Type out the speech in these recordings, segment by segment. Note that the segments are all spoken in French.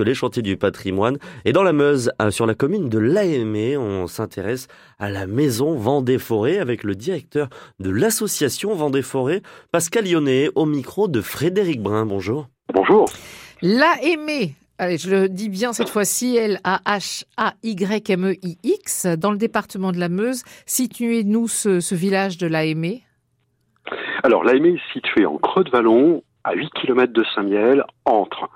que les chantiers du patrimoine. Et dans la Meuse, euh, sur la commune de Laémé, on s'intéresse à la maison Vendée-Forêt avec le directeur de l'association Vendée-Forêt, Pascal Lyonnais, au micro de Frédéric Brun. Bonjour. Bonjour. Laémé, Allez, je le dis bien cette fois-ci, L-A-H-A-Y-M-E-I-X, dans le département de la Meuse. Situez-nous ce, ce village de Laémé. Alors, Laémé est situé en Creux de Vallon, à 8 km de Saint-Miel, entre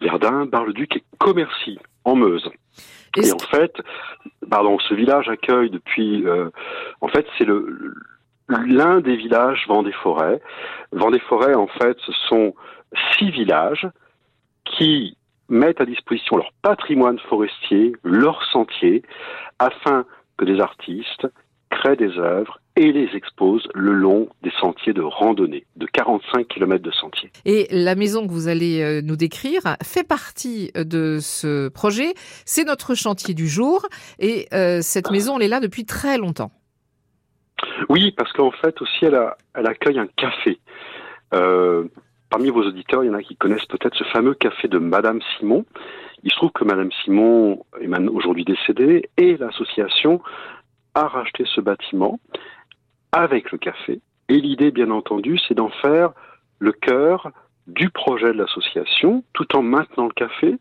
Verdun, Bar-le-Duc et Commercy, en Meuse. Et, en fait, pardon, ce village accueille depuis, euh, en fait, c'est le l'un des villages Vendée-Forêt. Vendée-Forêt, en fait, ce sont six villages qui mettent à disposition leur patrimoine forestier, leurs sentiers, afin que des artistes créent des œuvres et les exposent le long des sentiers de randonnée, de 45 km de sentiers. Et la maison que vous allez euh, nous décrire fait partie euh, de ce projet. C'est notre chantier du jour et euh, cette maison, elle est là depuis très longtemps. Oui, parce qu'en fait aussi, elle, a, elle accueille un café. Euh, parmi vos auditeurs, il y en a qui connaissent peut-être ce fameux café de Madame Simon. Il se trouve que Madame Simon est aujourd'hui décédée et l'association a racheté ce bâtiment avec le café. Et l'idée, bien entendu, c'est d'en faire le cœur du projet de l'association, tout en maintenant le café,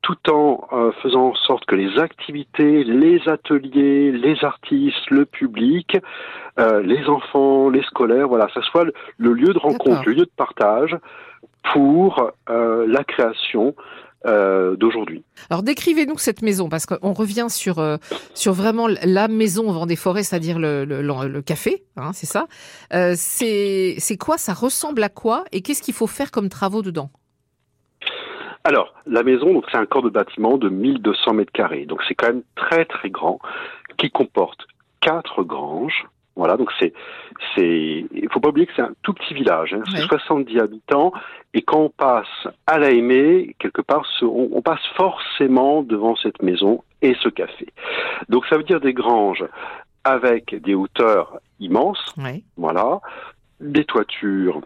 tout en euh, faisant en sorte que les activités, les ateliers, les artistes, le public, euh, les enfants, les scolaires, voilà, ça soit le, lieu de rencontre, le lieu de partage pour euh, la création d'aujourd'hui. Alors décrivez-nous cette maison parce qu'on revient sur sur vraiment la maison Vendée Forêt, c'est-à-dire le, le, le, café, hein, c'est ça. c'est c'est quoi Ça ressemble à quoi Et qu'est-ce qu'il faut faire comme travaux dedans? Alors, la maison, c'est un corps de bâtiment de 1200 mètres carrés, donc c'est quand même très très grand, qui comporte quatre granges. Voilà, donc c'est, c'est, il faut pas oublier que c'est un tout petit village, hein, c'est 70 habitants, et quand on passe à la Aimée, quelque part, on, on, passe forcément devant cette maison et ce café. Donc ça veut dire des granges avec des hauteurs immenses, voilà, des toitures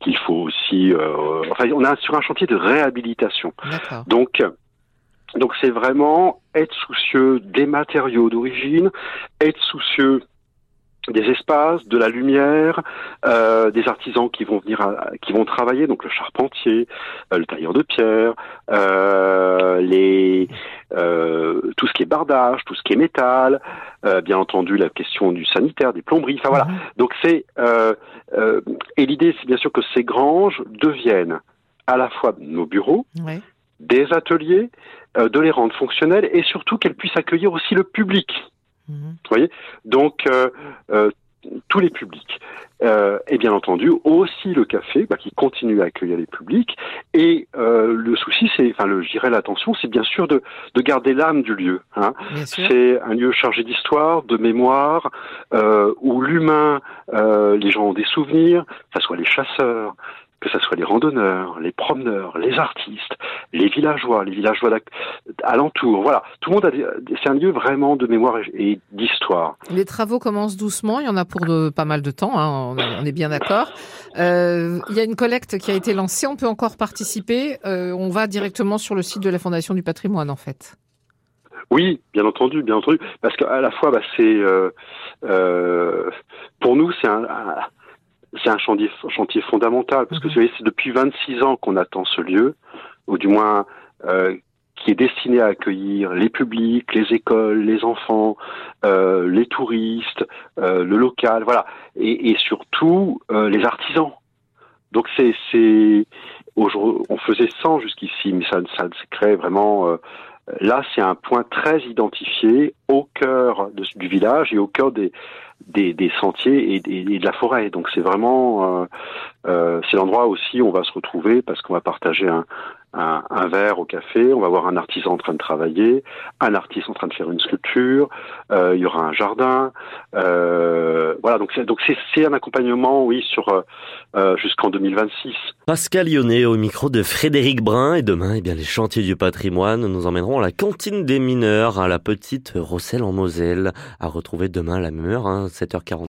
qu'il faut aussi. Euh, enfin, on est sur un chantier de réhabilitation. Donc, donc c'est vraiment être soucieux des matériaux d'origine, être soucieux des espaces, de la lumière, euh, des artisans qui vont venir, qui vont travailler, donc le charpentier, euh, le tailleur de pierre, euh, les, euh, tout ce qui est bardage, tout ce qui est métal, euh, bien entendu la question du sanitaire, des plomberies, enfin voilà. Mhm. Donc c'est et l'idée c'est bien sûr que ces granges deviennent à la fois nos bureaux, des ateliers, de les rendre fonctionnels et surtout qu'elles puissent accueillir aussi le public. Mhm. Vous voyez? Donc, euh, euh, tous les publics. Euh, et bien entendu, aussi le café bah, qui continue à accueillir les publics. Et le souci, c'est, enfin, le, je dirais l'attention, c'est bien sûr de, de garder l'âme du lieu. Hein. C'est un lieu chargé d'histoire, de mémoire, où l'humain, les gens ont des souvenirs, que ce soit les chasseurs, que ce soit les randonneurs, les promeneurs, les artistes, les villageois, les villageois alentours. Voilà, tout le monde a. C'est un lieu vraiment de mémoire et d'histoire. Les travaux commencent doucement. Il y en a pour de, pas mal de temps. Hein, on, est bien d'accord. Euh, il y a une collecte qui a été lancée. On peut encore participer. Euh, on va directement sur le site de la Fondation du Patrimoine, en fait. Oui, bien entendu, bien entendu, parce qu'à la fois, bah, c'est euh, euh pour nous, c'est un, un c'est un chantier, chantier, fondamental parce que mhm. c'est depuis 26 ans qu'on attend ce lieu, ou du moins euh, qui est destiné à accueillir les publics, les écoles, les enfants, euh, les touristes, euh, le local, voilà, et, et surtout les artisans. Donc c'est on faisait 100 jusqu'ici, mais ça ça se crée vraiment. Euh, là, c'est un point très identifié au cœur du village et au cœur des des, sentiers et, et, de la forêt. Donc c'est vraiment euh, euh, c'est l'endroit aussi où on va se retrouver parce qu'on va partager un, un, verre au café, on va voir un artisan en train de travailler, un artiste en train de faire une sculpture, euh, il y aura un jardin, euh, voilà donc c'est un accompagnement oui sur euh, jusqu'en 2026. Pascal Lyonnais au micro de Frédéric Brun et demain eh bien les chantiers du patrimoine nous emmèneront à la cantine des mineurs à la petite Rosselle en Moselle à retrouver demain la même heure hein, 7h40.